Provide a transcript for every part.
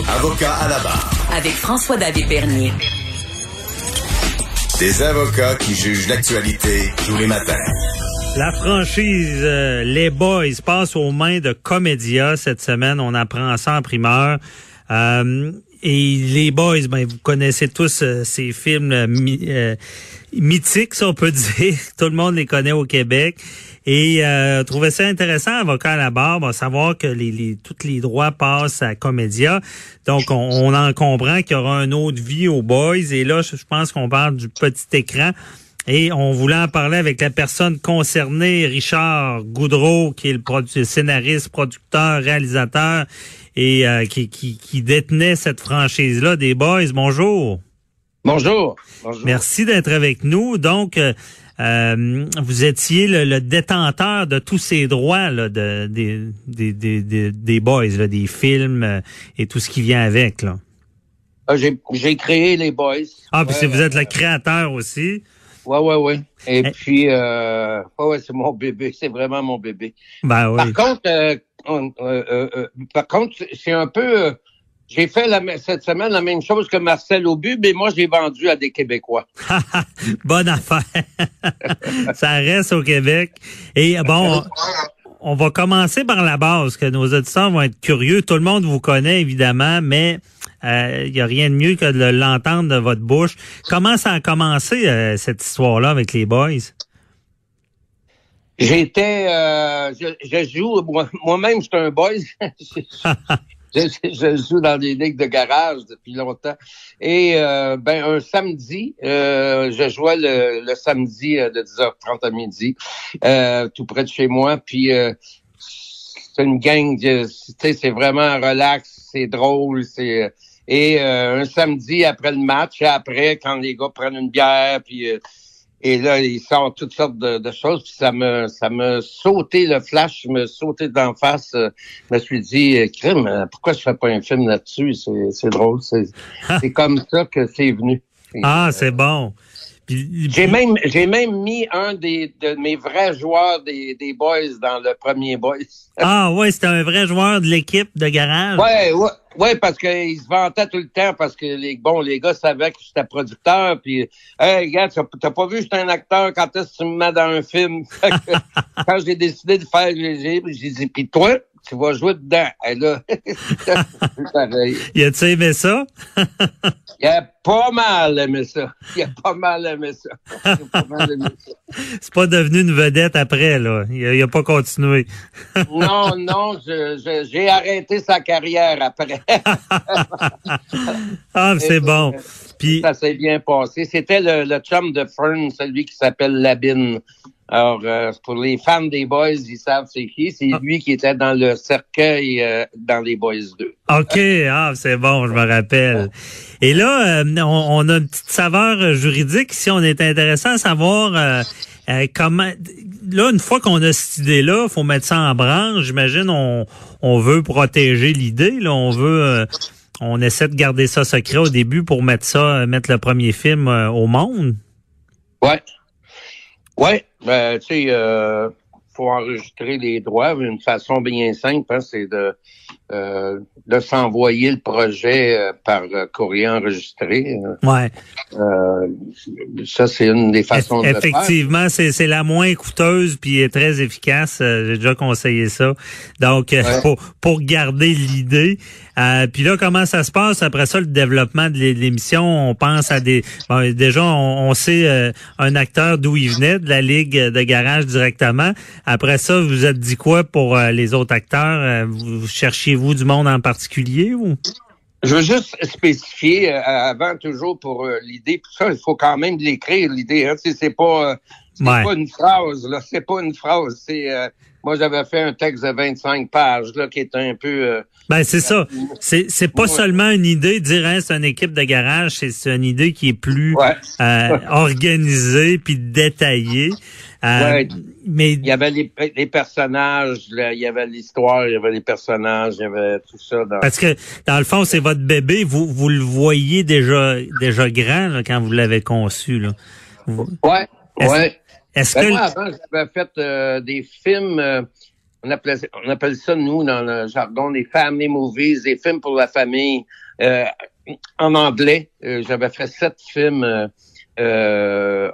Avocat à la barre. Avec François-David Bernier. Des avocats qui jugent l'actualité tous les matins. La franchise euh, Les Boys passe aux mains de Comédia cette semaine. On apprend ça en primeur. Euh, et Les Boys, ben, vous connaissez tous euh, ces films euh, mythiques, si on peut dire. Tout le monde les connaît au Québec. Et euh, trouvais ça intéressant, avocat à la barre, bon, savoir que les, les, tous les droits passent à Comédia. Donc, on, on en comprend qu'il y aura une autre vie aux Boys. Et là, je pense qu'on parle du petit écran. Et on voulait en parler avec la personne concernée, Richard Goudreau, qui est le produ scénariste, producteur, réalisateur et euh, qui, qui, qui, détenait cette franchise-là des Boys. Bonjour. Bonjour. Bonjour. Merci d'être avec nous. Donc, euh, euh, vous étiez le, le, détenteur de tous ces droits là, de, des, des, des, des Boys, là, des films euh, et tout ce qui vient avec. Là. Ah, J'ai créé les Boys. Ah, puis ouais, vous êtes le créateur aussi? Ouais, ouais, ouais. Et, Et puis, euh, ouais, c'est mon bébé. C'est vraiment mon bébé. Ben oui. Par contre, euh, on, euh, euh, par contre, c'est un peu. j'ai fait la, cette semaine la même chose que Marcel Aubu, mais moi, j'ai vendu à des Québécois. Bonne affaire. Ça reste au Québec. Et bon. On va commencer par la base, que nos auditeurs vont être curieux. Tout le monde vous connaît, évidemment, mais il euh, n'y a rien de mieux que de l'entendre de votre bouche. Comment ça a commencé, euh, cette histoire-là, avec les boys? J'étais, euh, je, joue, moi-même, je suis un boy. je, joue dans des ligues de garage depuis longtemps. Et euh, ben un samedi, je jouais le, samedi de 10h30 à midi, tout près de chez moi. Puis c'est une gang, c'est vraiment relax, c'est drôle, c'est et euh, un samedi après le match, et après, quand les gars prennent une bière, puis euh, et là, ils sortent toutes sortes de, de, choses, puis ça me ça me sauté le flash, me sauté d'en face. Euh, je me suis dit, crime, pourquoi je fais pas un film là-dessus? C'est drôle. C'est comme ça que c'est venu. Ah, c'est bon. J'ai même j'ai même mis un des de mes vrais joueurs des, des boys dans le premier boys. Ah ouais, c'était un vrai joueur de l'équipe de garage. Ouais, ouais, ouais, parce qu'il se vantait tout le temps parce que les bon les gars savaient que j'étais producteur puis hey gars, t'as pas vu j'étais un acteur quand est-ce que tu me mets dans un film? quand j'ai décidé de faire j'ai dit puis toi? Tu vas jouer dedans. Et là, pareil. Y a-tu aimé ça? Il a pas mal aimé ça. Il a pas mal aimé ça. C'est pas devenu une vedette après, là. Il a, il a pas continué. non, non, j'ai arrêté sa carrière après. ah, c'est bon. Puis... Ça s'est bien passé. C'était le, le chum de Fern, celui qui s'appelle Labine. Alors, euh, pour les fans des Boys, ils savent c'est qui. C'est ah. lui qui était dans le cercueil euh, dans les Boys 2. OK, ah, c'est bon, je me rappelle. Et là, euh, on, on, a une petite saveur juridique. Si on est intéressant à savoir euh, comment là, une fois qu'on a cette idée-là, faut mettre ça en branche. J'imagine on, on veut protéger l'idée. Là, on veut on essaie de garder ça secret au début pour mettre ça, mettre le premier film au monde. Ouais. Ouais, ben, tu sais, euh, faut enregistrer les droits d'une façon bien simple, hein, c'est de euh, de s'envoyer le projet euh, par courrier enregistré. Ouais. Euh, ça c'est une des façons Eff Effectivement, c'est c'est la moins coûteuse puis est très efficace. J'ai déjà conseillé ça. Donc ouais. pour pour garder l'idée. Euh, puis là, comment ça se passe? Après ça, le développement de l'émission? On pense à des... Bon, déjà, on, on sait euh, un acteur d'où il venait, de la Ligue de garage directement. Après ça, vous êtes dit quoi pour euh, les autres acteurs? vous cherchiez-vous du monde en particulier ou? Je veux juste spécifier avant toujours pour l'idée, puis ça, il faut quand même l'écrire, l'idée. Hein? C'est pas, c'est ouais. pas une phrase, là. C'est pas une phrase. C'est moi, j'avais fait un texte de 25 pages là, qui est un peu. Euh, ben c'est ça. C'est c'est pas ouais. seulement une idée de dire hein, c'est une équipe de garage, c'est une idée qui est plus ouais. euh, organisée puis détaillée. Euh. Mais il y avait les, les personnages, là, il y avait l'histoire, il y avait les personnages, il y avait tout ça. Dans... Parce que dans le fond, c'est votre bébé, vous vous le voyez déjà déjà grand là, quand vous l'avez conçu là. Ouais. Ouais. Est-ce ben que moi, avant, j'avais fait euh, des films. Euh, on appelle, on appelle ça, nous, dans le jargon, des family movies, des films pour la famille. Euh, en anglais, euh, j'avais fait sept films euh, euh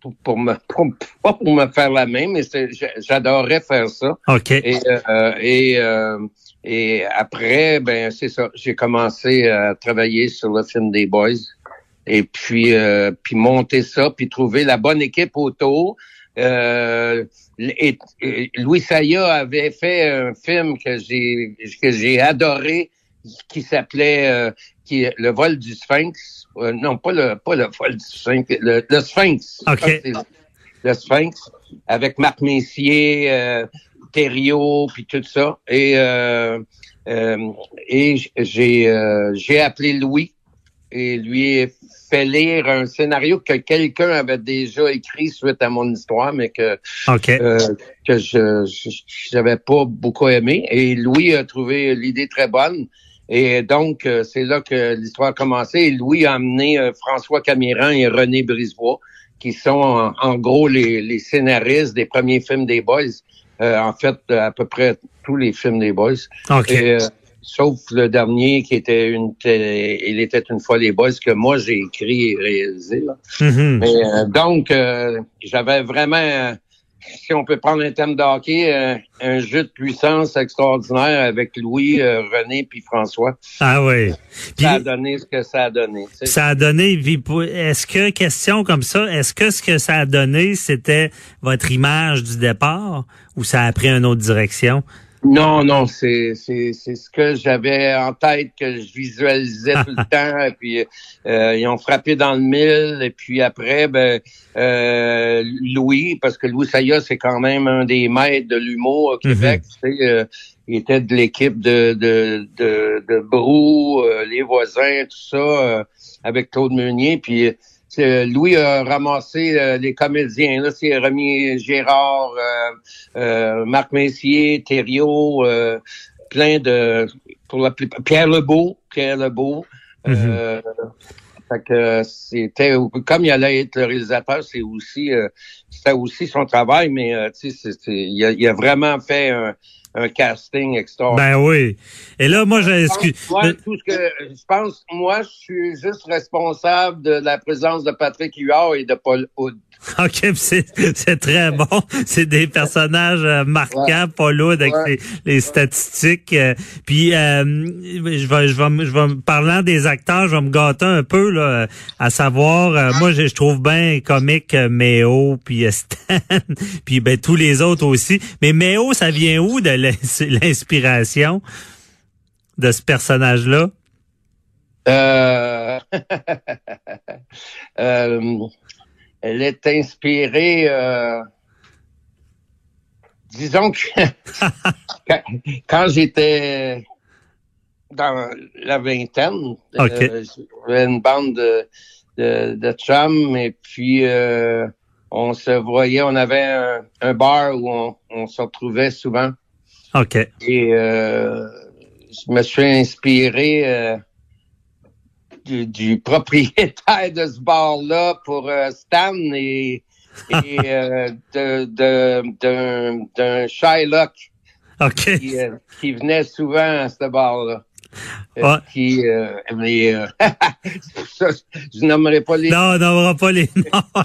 pour, pour, me pas pour me faire la main, mais j'adorais faire ça. OK. Et, euh, et, et après, ben c'est ça. J'ai commencé à travailler sur le film des Boys. Et puis, puis monter ça, puis trouver la bonne équipe autour. Euh, et, Louis Saya avait fait un film que j'ai que j'ai adoré qui s'appelait euh, qui le vol du Sphinx. Euh, non, pas le pas le vol du Sphinx, le, Sphinx. Le Sphinx avec Marc Messier, euh, Thériault, puis tout ça. Et et j'ai j'ai appelé Louis et lui fait lire un scénario que quelqu'un avait déjà écrit suite à mon histoire, mais que euh, que je j'avais pas beaucoup aimé. Et Louis a trouvé l'idée très bonne. Et donc, euh, c'est là que l'histoire a commencé. Et Louis a amené euh, François Camiran et René Brisebois, qui sont en, gros les, les, scénaristes des premiers films des Boys. en fait, à peu près tous les films des Boys sauf le dernier qui était une il était une fois les boys que moi j'ai écrit et réalisé mm-hmm. Mais euh, donc euh, j'avais vraiment si on peut prendre un thème de hockey, euh, un jeu de puissance extraordinaire avec Louis, René puis François. Ah oui. ça a donné ce que ça a donné. Ça a donné. Est-ce que question comme ça, est-ce que ce que ça a donné, c'était votre image du départ ou ça a pris une autre direction? Non, non, c'est c'est c'est ce que j'avais en tête que je visualisais tout le temps. Et puis euh, ils ont frappé dans le mille. Et puis après, ben euh, Louis, parce que Louis Saya, c'est quand même un des maîtres de l'humour au Québec. Mhm. Tu sais, euh, il était de l'équipe de de de, de Brou, les voisins, tout ça, avec Claude Meunier. Puis Louis a ramassé euh, les comédiens. Là, c'est Rémi Gérard, euh, euh, Marc Messier, Thériault, plein de pour la Pierre Lebeau, Pierre Lebeau. Mm fait que c'était comme il allait être le réalisateur, c'est aussi c'était aussi son travail, mais tu sais, il a, il a vraiment fait un un casting extraordinaire. Ben oui. Et là, moi, j'ai Moi, tout ce que je pense, moi, je suis juste responsable de la présence de Patrick Huard et de Paul Hood. OK, c'est très bon. C'est des personnages euh, marquants, Paul Hood, avec les, statistiques. Euh, puis, euh, je vais, je vais, je vais, parlant des acteurs, je vais me gâter un peu, là, à savoir, moi, je, trouve bien comique Méo, puis Stan, puis ben, tous les autres aussi. Mais Méo, ça vient où de l'inspiration de ce personnage-là? Euh... euh, elle est inspirée, euh... disons que quand, j'étais dans la vingtaine, j'avais une bande de, de, de chums et puis on se voyait, on avait un, un bar où on, on, se retrouvait souvent. OK. Et euh, je me suis inspiré euh, du, propriétaire de ce bar-là pour euh, Stan et, et euh, d'un Shylock qui, qui, venait souvent à ce bar-là. Ouais. Qui, mais, je nommerai pas les Non, on nommera pas les noms.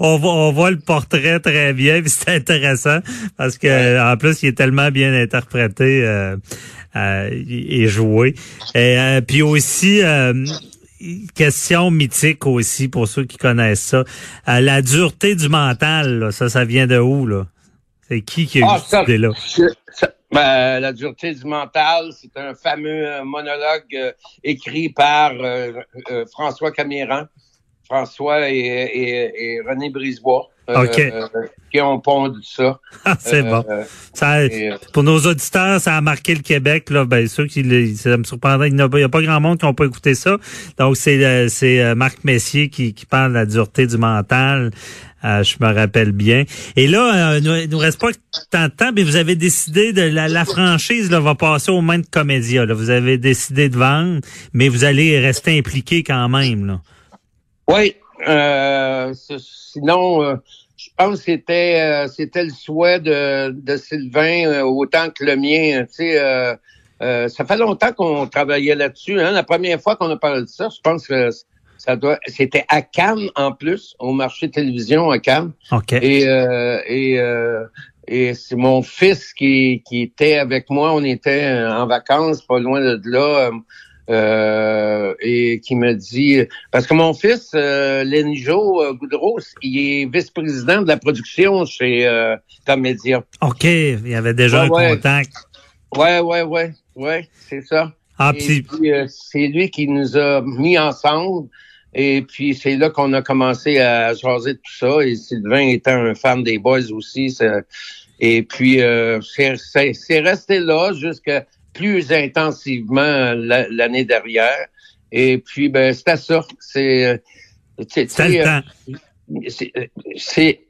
on, voit, on voit le portrait très bien, c'est intéressant parce que en plus, il est tellement bien interprété. Euh, euh, et joué. Et, euh, puis aussi, euh, question mythique aussi pour ceux qui connaissent ça. la dureté du mental, ça, ça vient de où, là? C'est qui qui a ah, eu cette idée-là? Ben, la dureté du mental, c'est un fameux monologue écrit par François Camiran. François et, et, et René Brisebois. Euh, qui ont pondu ça. Ah, c'est bon. Euh, ça, pour nos auditeurs, ça a marqué le Québec. Là, ben, ceux qui, ça me surprendrait. Il n'y a, pas grand monde qui n'a pas écouté ça. Donc, c'est euh, c'est Marc Messier qui, qui parle de la dureté du mental. je me rappelle bien. Et là, il nous reste pas tant de temps, mais vous avez décidé de la, franchise là, va passer aux mains de Comédia. Là. Vous avez décidé de vendre, mais vous allez rester impliqué quand même. Là. Oui. Euh, sinon, euh, je pense que c'était euh, c'était le souhait de, de Sylvain euh, autant que le mien. Tu sais, euh, euh, ça fait longtemps qu'on travaillait là-dessus. Hein. La première fois qu'on a parlé de ça, je pense que ça doit c'était à Cannes en plus, au marché télévision à Cannes. OK. Et euh, et euh, et c'est mon fils qui, qui était avec moi. On était en vacances, pas loin de là. Euh, et qui me dit parce que mon fils euh, Lenjo Goudreau, il est vice-président de la production chez euh, Comédia. OK, il y avait déjà Ouais, un ouais. contact. Ouais, ouais, ouais, ouais, c'est ça. Ah, puis euh, c'est lui qui nous a mis ensemble. Et puis, c'est là qu'on a commencé à jaser de tout ça. Et Sylvain étant un fan des Boys aussi. ça- Et puis, euh, c'est resté là jusqu'à plus intensivement la- l'année dernière. Et puis, ben, c'était ça. C'est... euh, c'était euh, temps. c'est c'est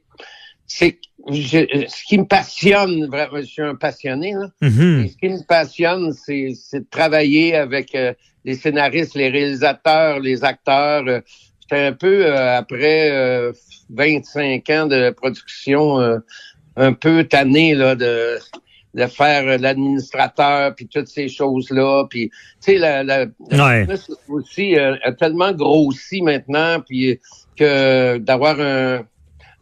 c'est ce qui me passionne vraiment je suis un passionné là Mhm. Et ce qui me passionne c'est c'est de travailler avec euh, les scénaristes les réalisateurs les acteurs euh, J'étais un peu euh, après euh, 25 ans de production euh, un peu tanné là de de faire euh, l'administrateur puis toutes ces choses là puis tu sais la, la, Ouais. aussi euh, a tellement grossi maintenant puis que d'avoir un,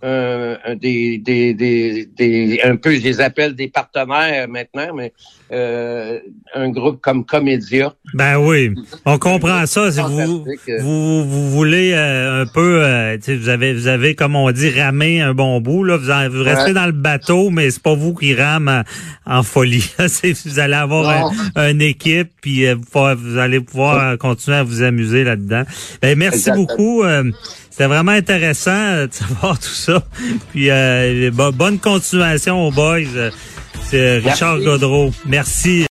un- un des, des, des, des un peu je les appelle des partenaires maintenant mais euh, un groupe comme Comédia Ben oui, on comprend ça. Si vous, euh. vous, vous voulez euh, un peu, euh, vous avez, vous avez, comme on dit, ramé un bon bout. Là, vous, en- vous restez Ouais. dans le bateau, mais c'est pas vous qui rame en, en folie. Vous allez avoir un- une équipe, puis euh, vous, allez pouvoir euh, continuer à vous amuser là-dedans. Ben merci Exactement. beaucoup. euh, C'était vraiment intéressant euh, de savoir tout ça. Puis euh, bo- bonne continuation aux boys. Euh, C'est Richard Merci. Godreau. Merci.